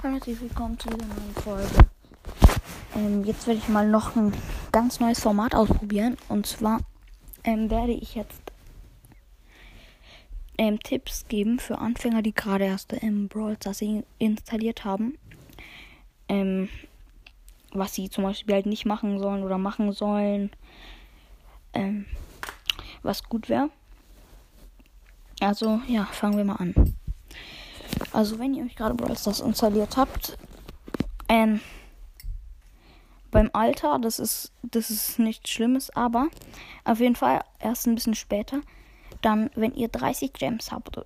Herzlich willkommen zu dieser neuen Folge. Ähm, jetzt werde ich mal noch ein ganz neues Format ausprobieren. Und zwar ähm, werde ich jetzt ähm, Tipps geben für Anfänger, die gerade erst im Brawl Stars installiert haben. Ähm, was sie zum Beispiel halt nicht machen sollen oder machen sollen. Ähm, was gut wäre. Also, ja, fangen wir mal an. Also, wenn ihr euch gerade Brawl Stars installiert habt, ähm, beim Alter, das ist, das ist nichts Schlimmes, aber auf jeden Fall erst ein bisschen später. Dann, wenn ihr 30 Gems habt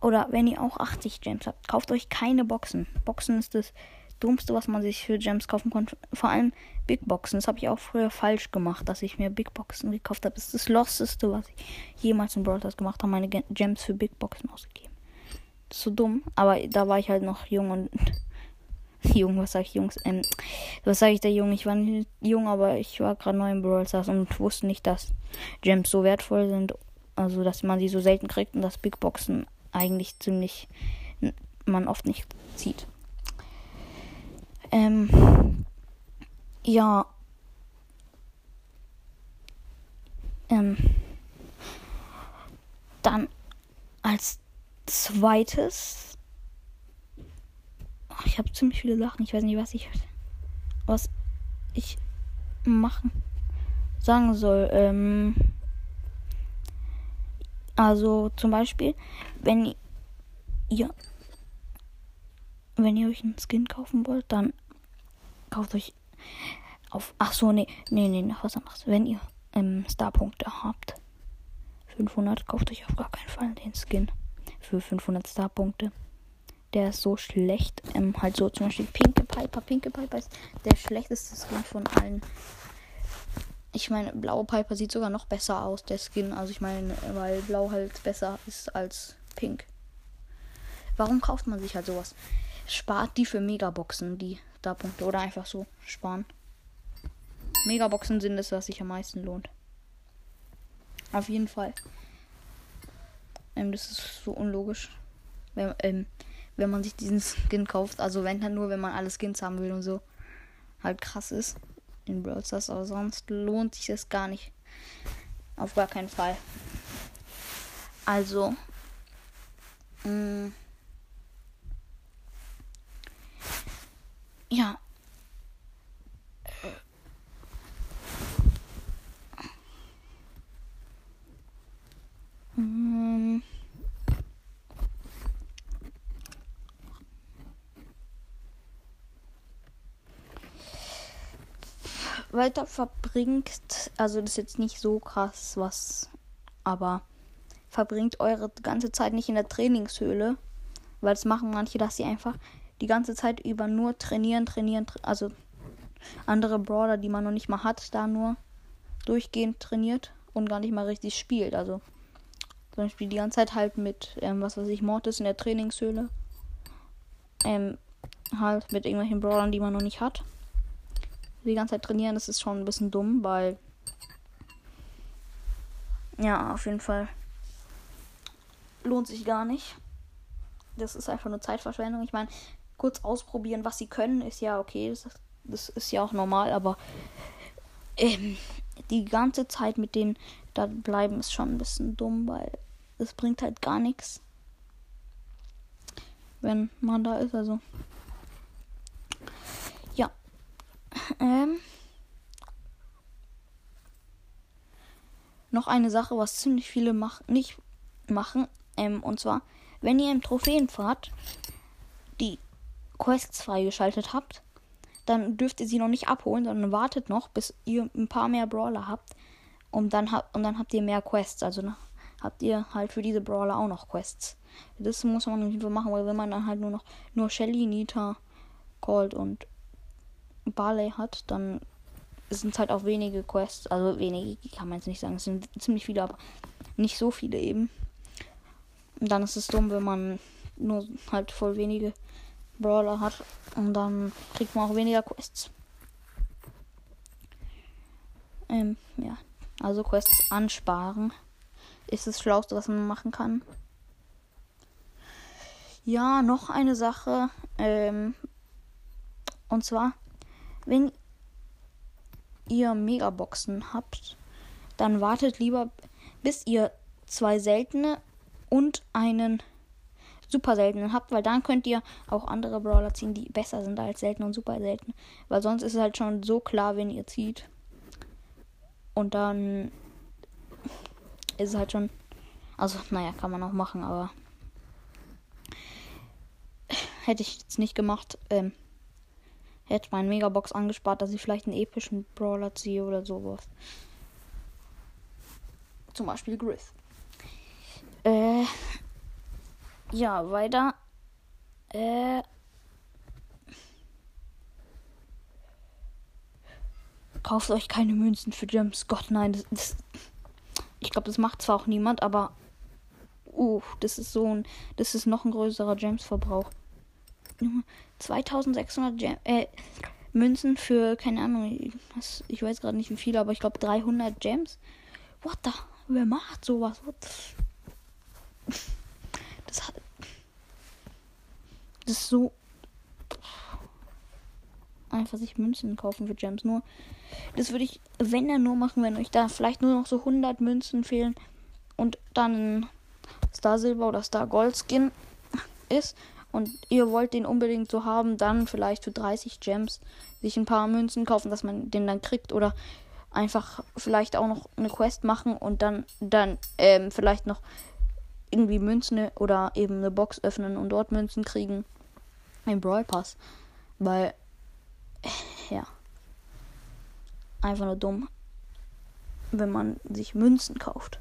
oder wenn ihr auch 80 Gems habt, kauft euch keine Boxen. Boxen ist das Dummste, was man sich für Gems kaufen konnte. Vor allem Big Boxen. Das habe ich auch früher falsch gemacht, dass ich mir Big Boxen gekauft habe. Das ist das Losteste, was ich jemals in Brawl Stars gemacht habe, meine Gems für Big Boxen ausgegeben. So dumm, aber da war ich halt noch jung und jung, was sag ich Jungs? Ähm, was sage ich da jung? Ich war nicht jung, aber ich war gerade neu in Brawl Stars und wusste nicht, dass Gems so wertvoll sind. Also, dass man sie so selten kriegt und dass Big Boxen eigentlich ziemlich man oft nicht zieht. Ähm, ja. Ähm, dann als zweites. ich habe ziemlich viele Sachen. Ich weiß nicht, was ich was ich machen sagen soll. Ähm, also zum Beispiel, wenn ihr wenn ihr euch einen Skin kaufen wollt, dann kauft euch auf. Ach so, nee, nee, nee, noch was anderes. Wenn ihr ähm, Starpunkte habt, 500, kauft euch auf gar keinen Fall den Skin für 500 Starpunkte. Der ist so schlecht. Ähm, halt so zum Beispiel Pinke Piper. Pinke Piper ist der schlechteste Skin von allen. Ich meine, blaue Piper sieht sogar noch besser aus, der Skin. Also ich meine, weil blau halt besser ist als pink. Warum kauft man sich halt sowas? spart die für Megaboxen, die da Punkte. Oder einfach so sparen. Megaboxen sind es, was sich am meisten lohnt. Auf jeden Fall. Ähm, das ist so unlogisch. Wenn, ähm, wenn man sich diesen Skin kauft. Also wenn dann nur, wenn man alle Skins haben will und so. Halt krass ist. In Brawl Stars. Aber sonst lohnt sich das gar nicht. Auf gar keinen Fall. Also. Mh, mm, ja. Weiter verbringt, also das ist jetzt nicht so krass was, aber verbringt eure ganze Zeit nicht in der Trainingshöhle, weil das machen manche, dass sie einfach die ganze Zeit über nur trainieren, trainieren, tra also andere Brawler, die man noch nicht mal hat, da nur durchgehend trainiert und gar nicht mal richtig spielt. Also zum Beispiel die ganze Zeit halt mit, ähm, was weiß ich, Mortis in der Trainingshöhle. Ähm, halt mit irgendwelchen Brawlern, die man noch nicht hat. Die ganze Zeit trainieren, das ist schon ein bisschen dumm, weil. Ja, auf jeden Fall. Lohnt sich gar nicht. Das ist einfach nur Zeitverschwendung. Ich meine, kurz ausprobieren, was sie können, ist ja okay. Das, das ist ja auch normal, aber ähm, die ganze Zeit mit denen da bleiben ist schon ein bisschen dumm, weil es bringt halt gar nichts. Wenn man da ist, also. Ja. Ähm. Noch eine Sache, was ziemlich viele mach nicht machen. Ähm, und zwar, wenn ihr im Trophäenpfad die Quests freigeschaltet habt, dann dürft ihr sie noch nicht abholen, sondern wartet noch, bis ihr ein paar mehr Brawler habt. Und dann, habt, und dann habt ihr mehr Quests. Also ne, habt ihr halt für diese Brawler auch noch Quests. Das muss man auf jeden Fall machen, weil wenn man dann halt nur noch nur Shelly, Nita, Cold und Barley hat, dann sind es halt auch wenige Quests. Also wenige kann man jetzt nicht sagen. Es sind ziemlich viele, aber nicht so viele eben. Und dann ist es dumm, wenn man nur halt voll wenige Brawler hat. Und dann kriegt man auch weniger Quests. Ähm, ja. Also Quests ansparen. Ist das Schlauste, was man machen kann. Ja, noch eine Sache. Ähm, und zwar, wenn ihr Megaboxen habt, dann wartet lieber, bis ihr zwei seltene und einen super seltenen habt, weil dann könnt ihr auch andere Brawler ziehen, die besser sind als selten und super selten. Weil sonst ist es halt schon so klar, wenn ihr zieht. Und dann ist es halt schon. Also, naja, kann man auch machen, aber. Hätte ich jetzt nicht gemacht, ähm, hätte mein Megabox angespart, dass ich vielleicht einen epischen Brawler ziehe oder sowas. Zum Beispiel Griff. Äh, ja, weiter. Äh. Kauft euch keine Münzen für Gems. Gott, nein. Das, das ich glaube, das macht zwar auch niemand, aber. Uh, das ist so ein. Das ist noch ein größerer Gems-Verbrauch. 2600 Gem äh, Münzen für, keine Ahnung, ich weiß gerade nicht wie viele, aber ich glaube 300 Gems. What the? Wer macht sowas? What the? Das hat. Das ist so. Einfach sich Münzen kaufen für Gems. Nur. Das würde ich, wenn er nur machen, wenn euch da vielleicht nur noch so 100 Münzen fehlen und dann Star Silber oder Star Gold Skin ist und ihr wollt den unbedingt so haben, dann vielleicht für 30 Gems sich ein paar Münzen kaufen, dass man den dann kriegt oder einfach vielleicht auch noch eine Quest machen und dann dann ähm, vielleicht noch irgendwie Münzen oder eben eine Box öffnen und dort Münzen kriegen. Ein Brawl Pass. Weil, ja. Einfach nur dumm, wenn man sich Münzen kauft.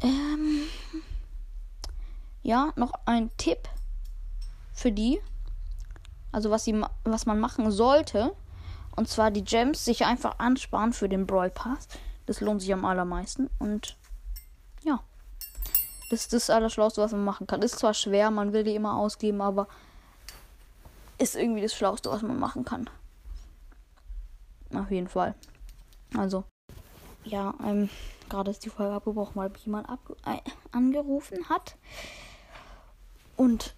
Ähm, ja, noch ein Tipp für die. Also was, sie, was man machen sollte. Und zwar die Gems sich einfach ansparen für den Brawl Pass. Das lohnt sich am allermeisten. Und ja. Das ist das Allerschlauste, was man machen kann. Ist zwar schwer, man will die immer ausgeben, aber ist irgendwie das Schlauste, was man machen kann. Auf jeden Fall. Also, ja, ähm, gerade ist die Folge abgebrochen, weil jemand ab äh, angerufen hat. Und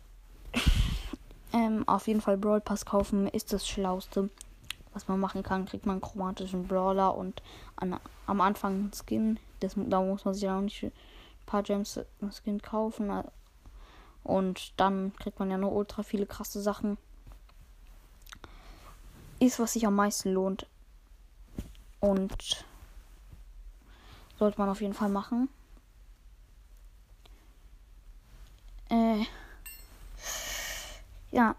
ähm, auf jeden Fall Brawl Pass kaufen ist das Schlauste, was man machen kann. Kriegt man einen chromatischen Brawler und an, am Anfang einen Skin. Das, da muss man sich ja auch nicht ein paar Gems Skin kaufen. Und dann kriegt man ja nur ultra viele krasse Sachen. Ist, was sich am meisten lohnt. Und sollte man auf jeden Fall machen. Äh, ja.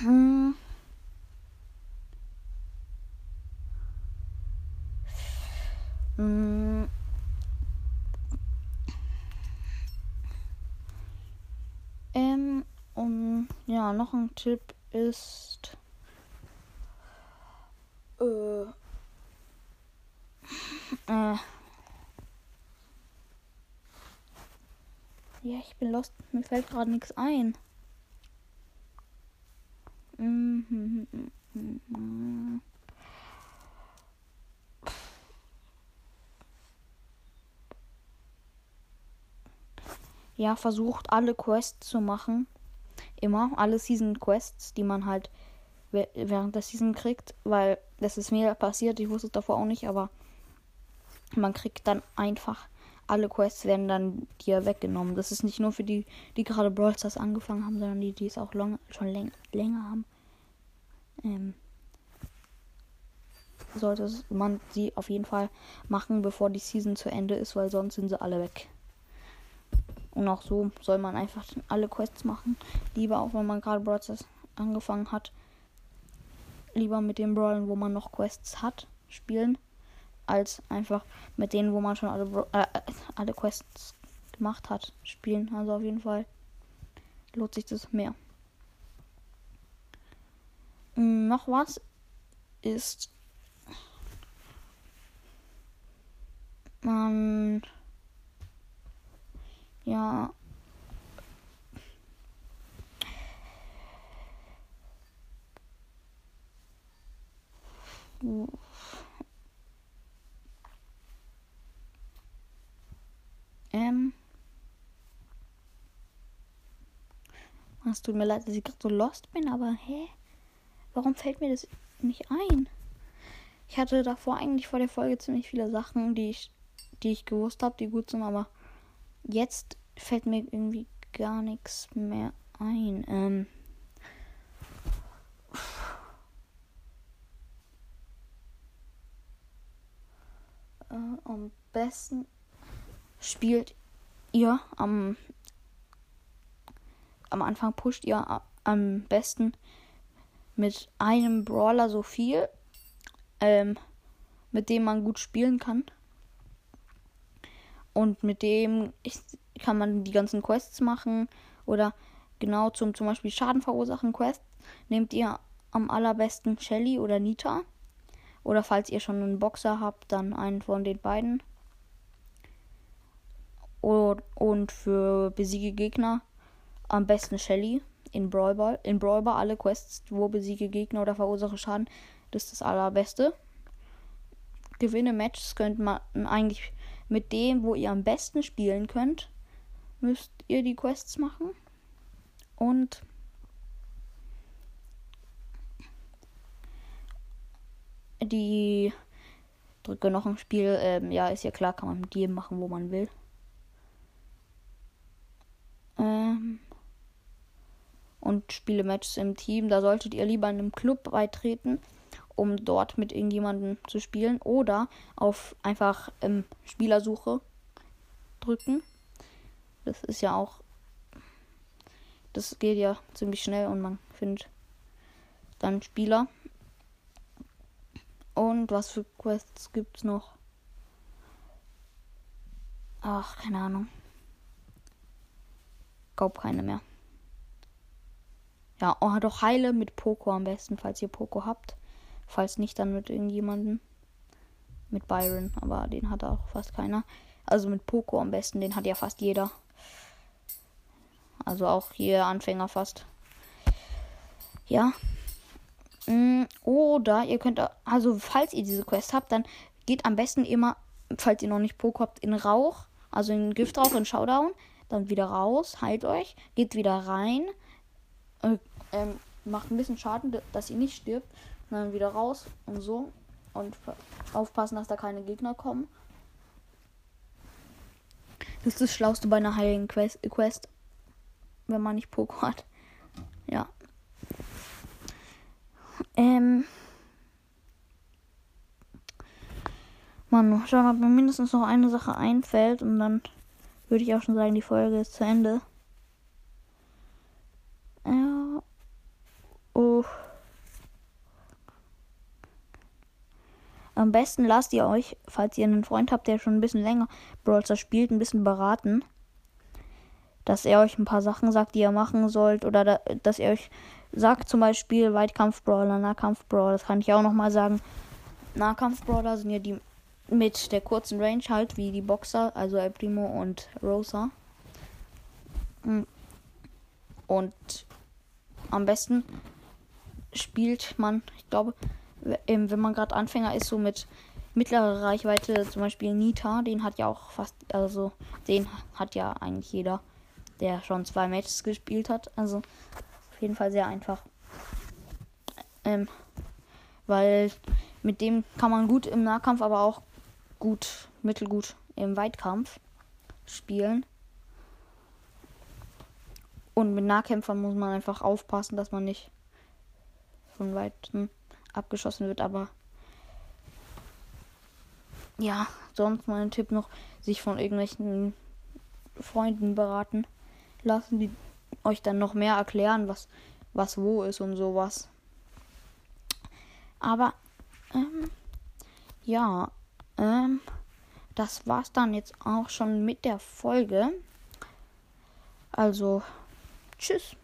Hm. Hm. Ähm, und ja, noch ein Tipp ist. Äh, äh, ja, ich bin lost. Mir fällt gerade nichts ein. Ja, versucht alle Quests zu machen. Immer. Alle Season Quests, die man halt während der Season kriegt. Weil das ist mir passiert. Ich wusste es davor auch nicht, aber man kriegt dann einfach alle Quests werden dann dir weggenommen. Das ist nicht nur für die, die gerade Brawl Stars angefangen haben, sondern die, die es auch long, schon läng länger haben. Ähm, sollte man sie auf jeden Fall machen, bevor die Season zu Ende ist, weil sonst sind sie alle weg. Und auch so soll man einfach alle Quests machen. Lieber auch, wenn man gerade Brawl Stars angefangen hat. Lieber mit den Brawlen, wo man noch Quests hat, spielen als einfach mit denen, wo man schon alle, äh, alle Quests gemacht hat, spielen. Also auf jeden Fall lohnt sich das mehr. Hm, noch was ist man ja Ähm. Es tut mir leid, dass ich gerade so lost bin, aber hä? Warum fällt mir das nicht ein? Ich hatte davor eigentlich vor der Folge ziemlich viele Sachen, die ich, die ich gewusst habe, die gut sind, aber jetzt fällt mir irgendwie gar nichts mehr ein. Ähm. Äh, am besten spielt ihr am am Anfang pusht ihr am besten mit einem Brawler so viel, ähm, mit dem man gut spielen kann. Und mit dem kann man die ganzen Quests machen. Oder genau zum zum Beispiel Schaden verursachen Quest nehmt ihr am allerbesten Shelly oder Nita. Oder falls ihr schon einen Boxer habt, dann einen von den beiden. Und für besiege Gegner am besten Shelly in Brawl Ball. In Brawl Ball alle Quests, wo besiege Gegner oder verursache Schaden. Das ist das allerbeste. Gewinne Matches könnt man eigentlich mit dem, wo ihr am besten spielen könnt, müsst ihr die Quests machen. Und die drücke noch ein Spiel. Ähm, ja, ist ja klar, kann man mit jedem machen, wo man will. Und spiele Matches im Team. Da solltet ihr lieber einem Club beitreten, um dort mit irgendjemandem zu spielen. Oder auf einfach ähm, Spielersuche drücken. Das ist ja auch. Das geht ja ziemlich schnell und man findet dann Spieler. Und was für Quests gibt's noch? Ach, keine Ahnung. Glaub keine mehr. Ja, oh, doch heile mit Poco am besten, falls ihr Poco habt. Falls nicht, dann mit irgendjemanden. Mit Byron, aber den hat auch fast keiner. Also mit Poco am besten, den hat ja fast jeder. Also auch jeder Anfänger fast. Ja. Mm, oder ihr könnt, also falls ihr diese Quest habt, dann geht am besten immer, falls ihr noch nicht Poco habt, in Rauch. Also in Giftrauch, in Showdown. Dann wieder raus, heilt euch, geht wieder rein ähm, macht ein bisschen Schaden, dass ihr nicht stirbt. Und dann wieder raus und so. Und aufpassen, dass da keine Gegner kommen. Das ist das Schlauste bei einer heiligen Quest, Quest wenn man nicht Poco hat. Ja. Ähm. Mann, schauen, ob mir mindestens noch eine Sache einfällt und dann würde ich auch schon sagen, die Folge ist zu Ende. Ja. Oh. Am besten lasst ihr euch, falls ihr einen Freund habt, der schon ein bisschen länger Brawl Stars spielt, ein bisschen beraten. Dass er euch ein paar Sachen sagt, die ihr machen sollt. Oder da, dass er euch sagt, zum Beispiel Weitkampf-Brawler, Nahkampf-Brawler. Das kann ich auch nochmal sagen. Nahkampf-Brawler sind ja die mit der kurzen Range halt, wie die Boxer, also El Primo und Rosa. Hm. Und am besten spielt man, ich glaube, wenn man gerade Anfänger ist, so mit mittlerer Reichweite, zum Beispiel Nita, den hat ja auch fast, also den hat ja eigentlich jeder, der schon zwei Matches gespielt hat. Also auf jeden Fall sehr einfach. Ähm, weil mit dem kann man gut im Nahkampf, aber auch gut, mittelgut im Weitkampf spielen. Und mit Nahkämpfern muss man einfach aufpassen, dass man nicht von weitem abgeschossen wird. Aber ja, sonst mein Tipp noch, sich von irgendwelchen Freunden beraten lassen, die euch dann noch mehr erklären, was, was wo ist und sowas. Aber ähm, ja, ähm, das war's dann jetzt auch schon mit der Folge. Also Tschüss.